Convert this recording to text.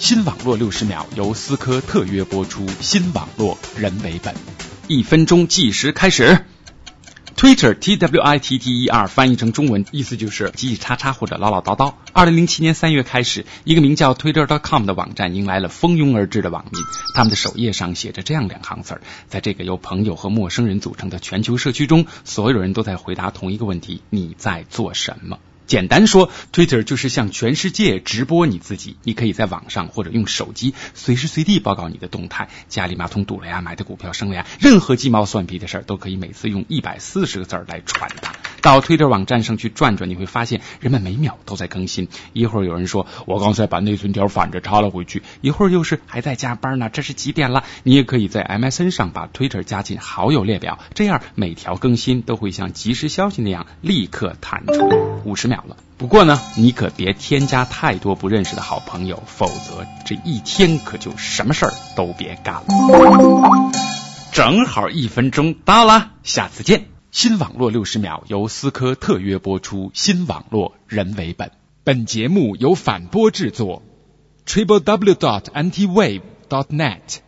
新网络六十秒由思科特约播出，新网络人为本，一分钟计时开始。Twitter T W I T T E R 翻译成中文意思就是叽叽喳喳或者唠唠叨叨。二零零七年三月开始，一个名叫 Twitter.com 的网站迎来了蜂拥而至的网民。他们的首页上写着这样两行字儿：在这个由朋友和陌生人组成的全球社区中，所有人都在回答同一个问题：你在做什么？简单说，Twitter 就是向全世界直播你自己。你可以在网上或者用手机随时随地报告你的动态，家里马桶堵了呀，买的股票升了呀，任何鸡毛蒜皮的事儿都可以每次用一百四十个字儿来传达。到 Twitter 网站上去转转，你会发现人们每秒都在更新。一会儿有人说我刚才把内存条反着插了回去，一会儿又是还在加班呢，这是几点了？你也可以在 MSN 上把 Twitter 加进好友列表，这样每条更新都会像即时消息那样立刻弹出。五十秒了，不过呢，你可别添加太多不认识的好朋友，否则这一天可就什么事儿都别干了。正好一分钟到了，下次见。新网络六十秒由思科特约播出，新网络人为本。本节目由反播制作，triple w dot antiwave dot net。